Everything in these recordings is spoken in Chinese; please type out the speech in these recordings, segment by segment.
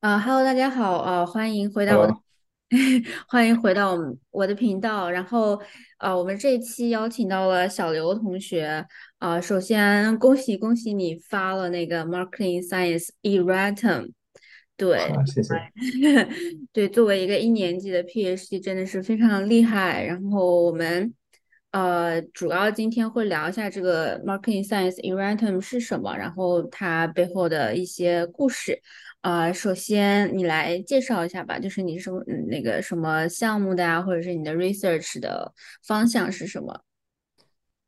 啊，Hello，大家好，啊，欢迎回到我的，Hello，欢迎回到我们我的频道。然后，呃，我们这一期邀请到了小刘同学。啊，首先恭喜恭喜你发了那个 Marketing Science eratum 对，好，谢谢。对，作为一个一年级的 PhD，真的是非常厉害。然后我们，呃，主要今天会聊一下这个 Marketing Science Erasmus 是什么，然后它背后的一些故事。啊，首先你来介绍一下吧，就是你是什么嗯那个什么项目的呀，或者是你的 research 的方向是什么？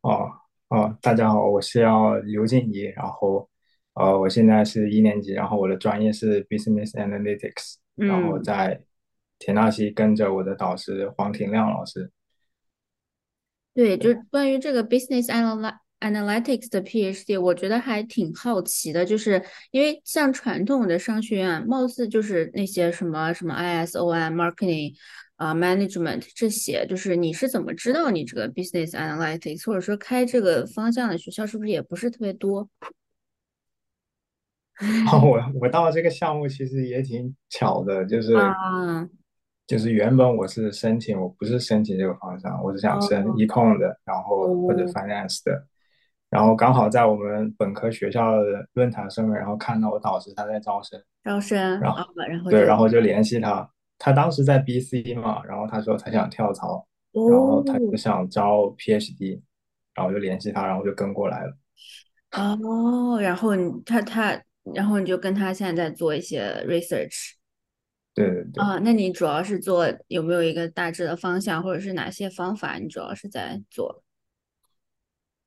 哦哦，大家好，我是要刘静怡，然后呃，我现在是一年级，然后我的专业是 Business Analytics，然后嗯。在田纳西跟着我的导师黄廷亮老师。对，就是关于这个 business analy analytics 的 PhD，我觉得还挺好奇的，就是因为像传统的商学院，貌似就是那些什么什么 ISOM、marketing 啊、management 这些，就是你是怎么知道你这个 business analytics，或者说开这个方向的学校是不是也不是特别多 哦，我 我到这个项目其实也挺巧的，就是啊？就是原本我是申请，我不是申请这个方向，我是想申哦 econ 的，然后或者哦，finance 的，然后刚好在我们本科学校的论坛上面，然后看到我导师他在招生。招生然后啊，然后对，就然后就联系他，他当时在 BC 嘛，然后他说他想跳槽，然后他就哦想招 PhD，然后就联系他，然后就跟过来了。哦，然后你他他，然后你就跟他现在在做一些 research。对对对，啊，那你主要是做有没有一个大致的方向，或者是哪些方法你主要是在做？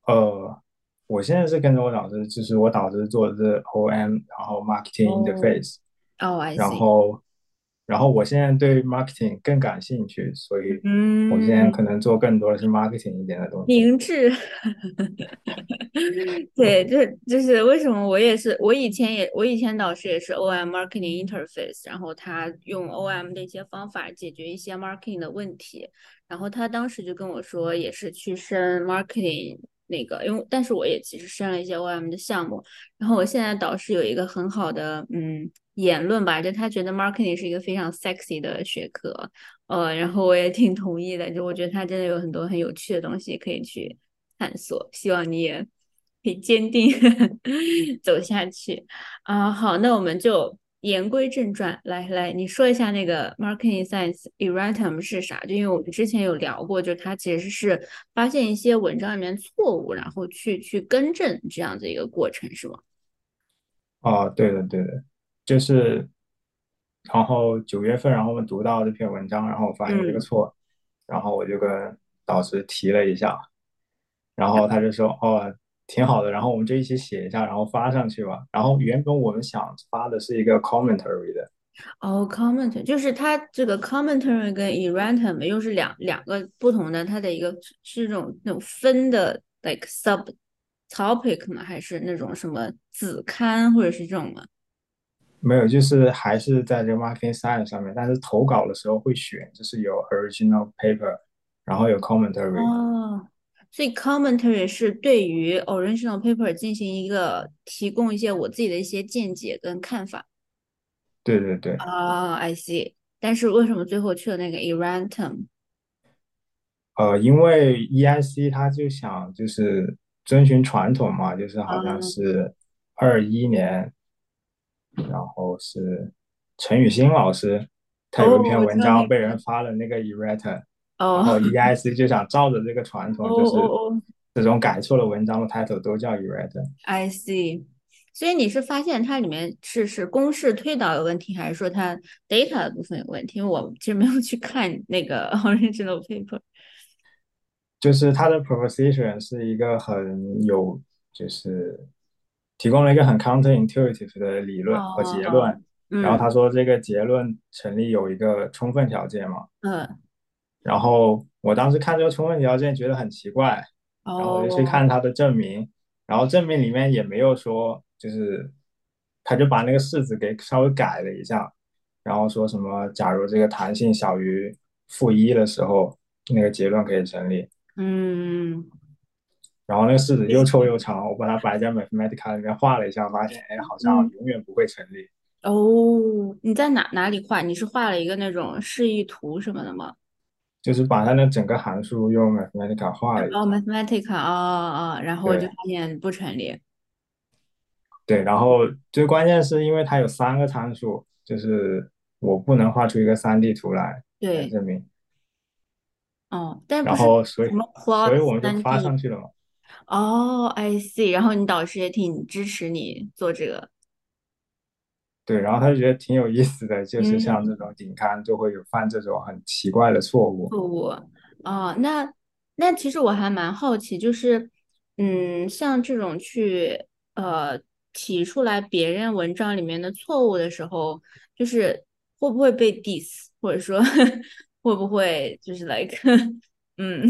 呃，我现在是跟着我导师，就是我导师做的是 OM，然后 Marketing 哦，Interface，哦然。后然后我现在对 Marketing 更感兴趣，所以我现在嗯，可能做更多的是 Marketing 一点的东西。明智。对，这就是为什么我也是，我以前也我以前导师也是 OM Marketing Interface，然后他用 OM 的一些方法解决一些 marketing 的问题，然后他当时就跟我说，也是去申 marketing 那个，因为但是我也其实申了一些 OM 的项目，然后我现在导师有一个很好的嗯言论吧，就他觉得 marketing 是一个非常 sexy 的学科，呃，然后我也挺同意的，就我觉得他真的有很多很有趣的东西可以去探索，希望你也可以坚定 走下去啊。好，那我们就言归正传，来来，你说一下那个 marketing science e r a t u m 是啥？就因为我们之前有聊过，就它其实是发现一些文章里面错误，然后去去更正这样子一个过程，是吗？哦，对的对的，就是，然后九月份，然后我们读到这篇文章，然后我发现这个嗯。错，然后我就跟导师提了一下，然后他就说哦，挺好的，然后我们就一起写一下，然后发上去吧。然后原本我们想发的是一个 commentary 的，哦，comment 就是它这个 commentary 跟 erratum 又是两两个不同的，它的一个是这种那种分的 like sub topic 吗？还是那种什么子刊或者是这种吗？没有，就是还是在这个 marketing science 上面，但是投稿的时候会选，就是有 original paper，然后有 commentary。哦，所以 commentary 是对于 original paper 进行一个提供一些我自己的一些见解跟看法。对对对，啊，I see。但是为什么最后去了那个 erratum？呃，因为 EIC 他就想就是遵循传统嘛，就是好像啊，是二一年，然后是陈雨欣老师，他哦，有一篇文章被人发了那个 errata，然哦，后 EIC 就想照着这个传哦统，就是。这种改错了文章的 title 都叫 errata。I see。所以你是发现它里面是是公式推导有问题，还是说它 data 的部分有问题？因为我其实没有去看那个 original paper。就是它的 proposition 是一个很有，就是提供了一个很 counterintuitive 的理哦论和结哦，论。然后嗯他说这个结论成立有一个充分条件嘛，嗯，然后我当时看这个充分条件觉得很奇怪，然后我就去看他，的证明，然后证明里面也没有说，就是他就把那个式子给稍微改了一下，然后说什么假如这个弹性小于负一的时候，那个结论可以成立。嗯，然后那个式子又臭又长，我把它摆在 Mathematica 里面画了一下，发现哎好像嗯，永远不会成立。哦，你在哪哪里画？你是画了一个那种示意图什么的吗？就是把它的整个函数用 Mathematica 画了一哦。，Mathematica，哦哦，然后我就发现不成立。对，然后最关键是因为它有三个参数，就是我不能画出一个三 D 图来来对，证明，哦，但然后所以所以我们就发。上去了嘛。哦，I see。然后你导师也挺支持你做这个。对，然后他就觉得挺有意思的，就是像这嗯。种顶刊就会有犯这种很奇怪的错误。错误哦，那那其实我还蛮好奇，就是嗯，像这种去呃提出来别人文章里面的错误的时候，就是会不会被 diss，或者说 会不会就是 like 嗯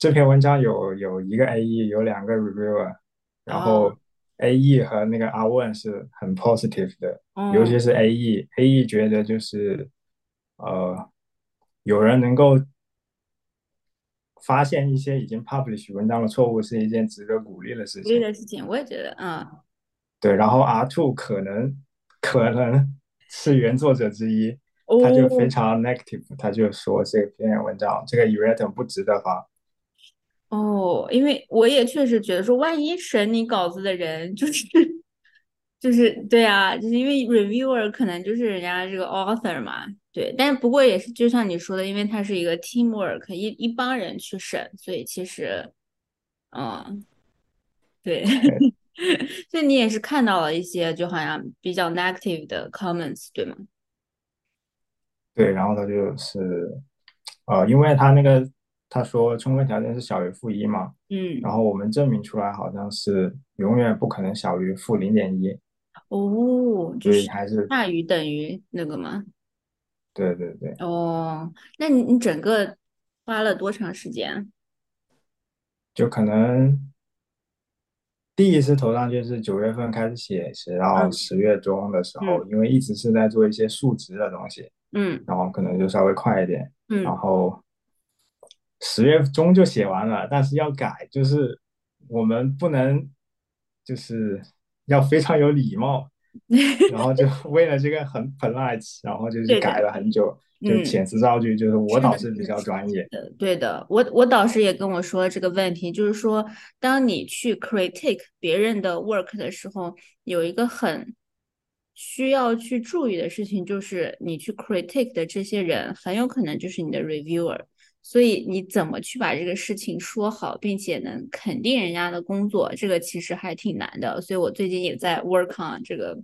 这篇文章有有一个 AE，有两个 reviewer，然哦后 AE 和那个阿问是很 positive 的，尤哦其是 AE，AE 觉得就是呃有人能够发现一些已经 publish 文章的错误是一件值得鼓励的事鼓励情。的事情，我也觉得嗯对，然后 R two 可能可能 是原作者之一，他就非哦常 negative，他就说这篇文章这个 erratum 不值得发。哦，因为我也确实觉得说，万一审你稿子的人就是 就是对啊，就是因为 reviewer 可能就是人家这个 author 嘛，对，但不过也是就像你说的，因为它是一个 teamwork，一一帮人去审，所以其实，嗯，对，对 所以你也是看到了一些就好像比较 negative 的 comments，对吗？对，然后他就是呃，因为他那个他说充分条件是小于负一嘛，嗯然嗯，后我们证明出来好像是永远不可能小于负零点一，哦，就是还是大于等于那个吗？对对对，哦，那你你整个花了多长时间？就可能第一次投上去是九月份开始写，写到嗯十月中的时候，嗯因为一直是在做一些数值的东西。嗯然后可能就稍微快一点，嗯然嗯。后十月中就写完了，但是要改，就是我们不能，就是要非常有礼貌，然后就为了这个很 polite，然后就是，改了很久，就嗯，遣词造句，就是我，导师比，较专业，呃对的。我我导师也跟我说这个问题，就是说，当你去 critique 别人的 work 的时候，有一个很需要去注意的事情，就是你去 critique 的这些人，很有可能就是你的 reviewer。所以你怎么去把这个事情说好，并且能肯定人家的工作，这个其实还挺难的。所以我最近也在 work on 这个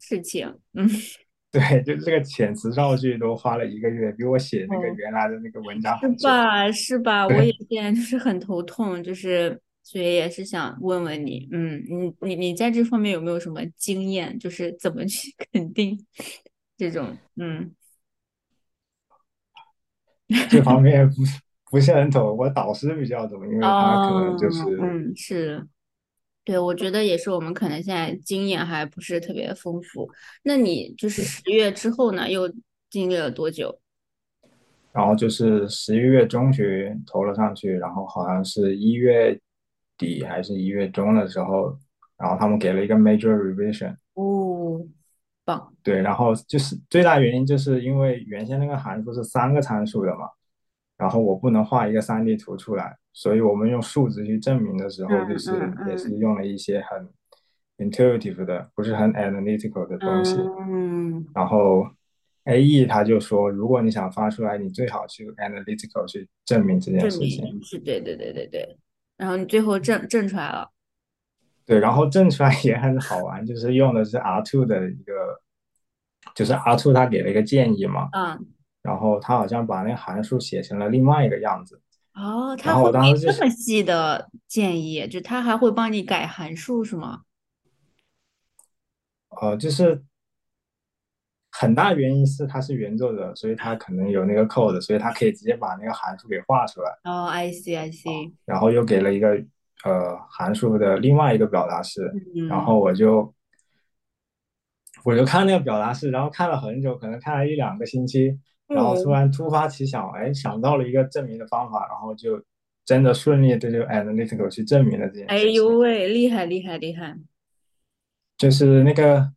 事情。嗯，对，就这个遣词造句都花了一个月，比我写那个哦。原来的那个文章是。吧？是吧？我也现在就是很头痛，就是所以也是想问问你，嗯，你你你在这方面有没有什么经验？就是怎么去 肯定这种，嗯，这方面不是不是很懂，我导师比较懂，因为他可能就哦，是嗯，是，对，我觉得也是，我们可能现在经验还不是特别丰富。那你就是对。十月之后呢，又经历了多久？然后就是十一月中旬投了上去，然后好像是一月底还是一月中的时候，然后他们给了一个 major revision，哦，棒，对，然后就是最大原因就是因为原先那个函数是三个参数的嘛，然后我不能画一个 3D 图出来，所以我们用数值去证明的时候，就是也是嗯用了一些很 intuitive 的，不是很 analytical 的东西，嗯，然后 AE 他就说，如果你想发出来，你最好去 analytical 去证明这件证事情。明是对对对对对。然后你最后证证出来了。对，然后证出来也很好玩，就是用的是 R two 的一个，就是 R two 他给了一个建议嘛，嗯，然后他好像把那个函数写成了另外一个样子，哦，他会给我当时就是，这么细的建议，就他还会帮你改函数是吗？呃，就是很大原因是他是原作者，所以他可能有那个 code，所以他可以直接把那个函数给画出来，哦，I see I see，然后又给了一个呃函数的另外一个表达式，然嗯。后我就我就看那个表达式，然后看了很久，可能看了一两个星期，然后突嗯，然突发奇想，哎，想到了一个证明的方法，然后就真的顺利的就 analytical 去证明了这件哎事情。呦喂，厉害厉害厉害，就是那个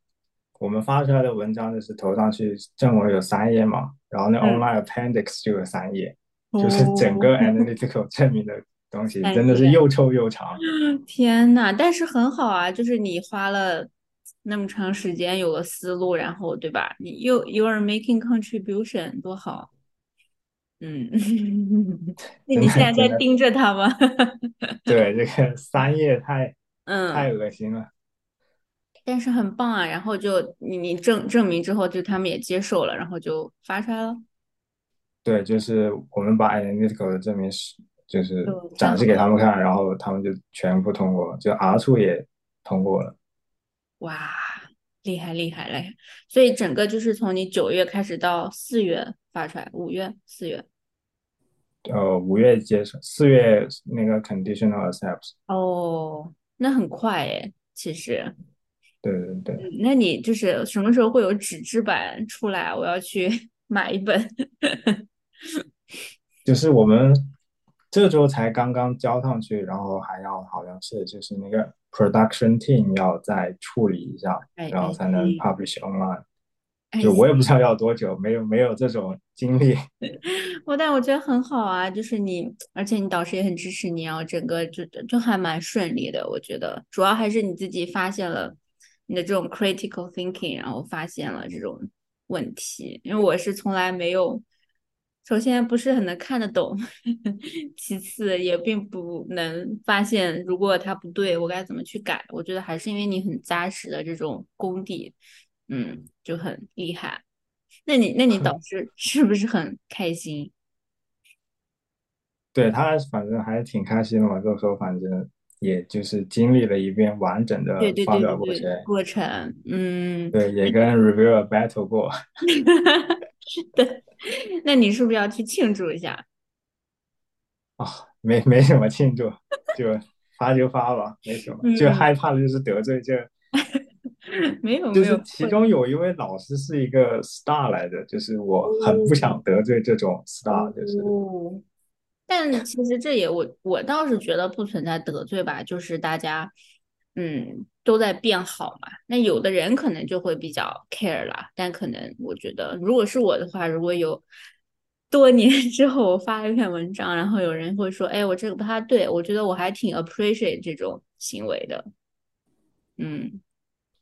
我们发出来的文章就是投上去正文有三页嘛，然后那嗯，online appendix 就有三页，就是整哦，个 analytical 证明的东西真的是，又臭又长。天呐，但是很好啊，就是你花了那么长时间有了思路，然后对吧？你又 you are making contribution，多好。嗯，那你现在在盯着他吗？对这个 三页太嗯太嗯，恶心了。但是很棒啊，然后就你你证证明之后，就他们也接受了，然后就发出来了，对，就是我们把 analytical 的证明是就是展示给，他们看，然后他们就全部通过，就 R 处也通过了。哇，厉害厉害嘞！所以整个就是从你九月开始到四月发出来，五月、四月。呃，五月接受，四月那个 conditional accept。哦，那很快诶，其实。对对嗯，对，那你就是什么时候会有纸质版出来？我要去 买一本。就是我们这周才刚刚交上去，然后还要好像是就是那个 production team 要再处理一下然后才能 publish online。就我也不。知道要多久，没有没有这种经历。我但我觉得很好啊，就是你，而且你导师也很支持你，然后整个就就还蛮顺利的。我觉得主要还是你自己发现了你的这种 critical thinking，然后发现了这种问题。因为我是从来没有，首先不是很能看得懂，其次也并不能发现如果它不对，我该怎么去改。我觉得还是因为你很扎实的这种功底，嗯，就很厉害。那你那你导 师是不是很开心？对他反正还挺开心的嘛，就说反正也就是经历了一遍完整的发对对对对对，表过程，过程，嗯，对，也跟 reviewer battle 过是的。那你是不是要去庆祝一下？啊，没没什么庆祝，就发就发吧，没什么，就嗯，害怕的就是得罪这，没有 没有，就是其中有一位老师是一个 star 来的，就是我很不哦想得罪这种 star，就是哦。但其实这也我我倒是觉得不存在得罪吧，就是大家嗯都在变好嘛。那有的人可能就会比较 care 啦，但可能我觉得如果是我的话，如果有多年 之后我发了一篇文章，然后有人会说，哎，我这个不太对，我觉得我还挺 appreciate 这种行为的。嗯，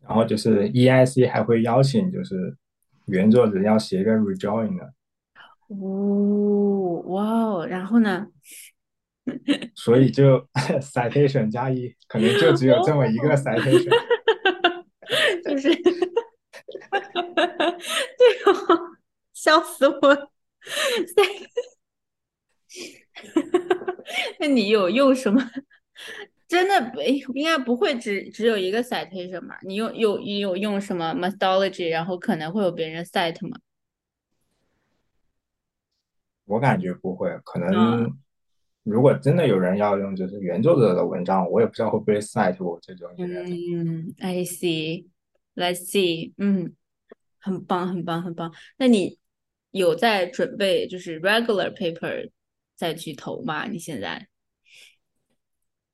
然后就是 EIC 还会邀请就是原作者要写一个 rejoin 的，哦，哇哦，然后呢？所以就 citation 加一，可能就只有这么一个哦，citation。就是对哦，笑死我了！那你有用什么？真的不应该不会只只有一个 citation 吧？你用有你有用什么 methodology，然后可能会有别人 cite 吗？我感觉不会，可嗯能如果真的有人要用就是原作者的文章，我也不知道会不会 cite 我这种人。嗯，I see，Let's see，嗯，很棒，很棒，很棒。那你有在准备就是 regular paper 再去投吗？你现在？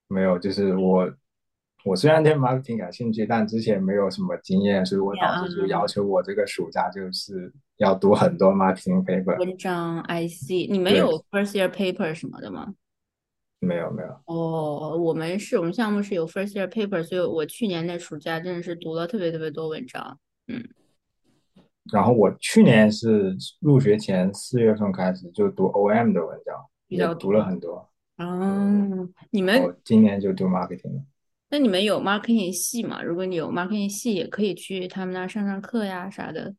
没有，就是我我虽然对 marketing 感兴趣，但之前没有什么经验，所以我导呀，师就要求我这个暑假就是要读很多 marketing paper。文章，I see。你们，有 first year paper 什么的吗？没有没有。哦，我们是我们项目是有 first year paper，所以我去年那暑假真的是读了特别特别多文章，嗯，然后我去年是入学前四月份开始就读 OM 的文章，比也读了。很多。哦，你们今年就读 marketing 了。那你们有 marketing 系吗？如果你有 marketing 系，也可以去他们那儿上上课呀啥的。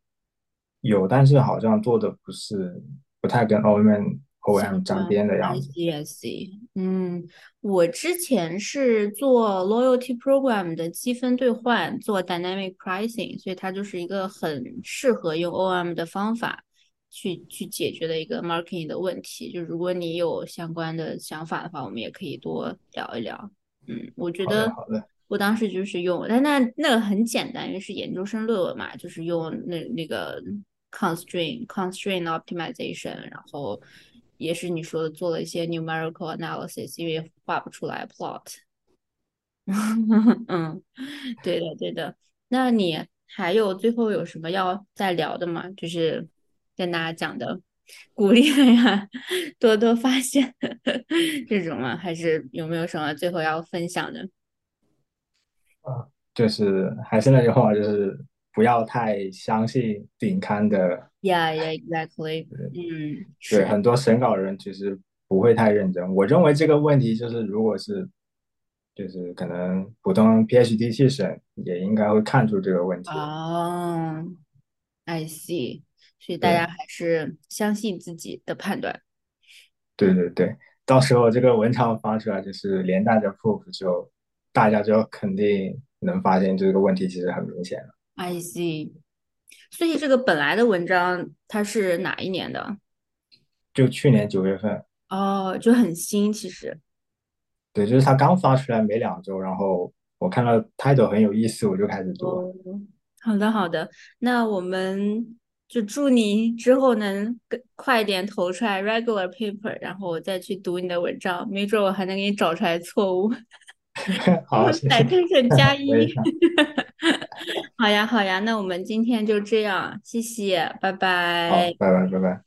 有，但是好像做的不是不太跟 OM OM 沾边的样子。see I see。嗯，我之前是做 loyalty program 的积分兑换，做 dynamic pricing，所以它就是一个很适合用 OM 的方法去去解决的一个 marketing 的问题。就如果你有相关的想法的话，我们也可以多聊一聊。嗯，我觉得好的。我当时就是用，但那那个很简单，因为是研究生论文嘛，就是用那那个 constraint constraint optimization，然后也是你说的做了一些 numerical analysis，因为画不出来 plot。嗯，对的对的。那你还有最后有什么要再聊的吗？就是跟大家讲的，鼓励大家多多发现 这种吗？还是有没有什么最后要分享的？啊，就是还是那句话，就是不要太相信顶刊的。Yeah, yeah, exactly. 嗯，对，很多审稿人其实不会太认真。我认为这个问题就是，如果是就是可能普通 PhD 去审，也应该会看出这个问题。哦，I see。所以大家，还是相信自己的判断。对对对，到时候这个文章发出来，就是连带着 proof，就大家就肯定能发现这个问题其实很明显了。I see。所以这个本来的文章它是哪一年的？就去年九月份，哦，就很新，其实。对，就是它刚发出来没两周，然后我看到 title 很有意思，我就开始读。哦，好的好的，那我们就祝你之后能更快点投出来 regular paper，然后我再去读你的文章，没准我还能给你找出来错误，好，谢谢，citation 加一。好呀好呀，那我们今天就这样，谢谢，拜好，拜拜，拜拜。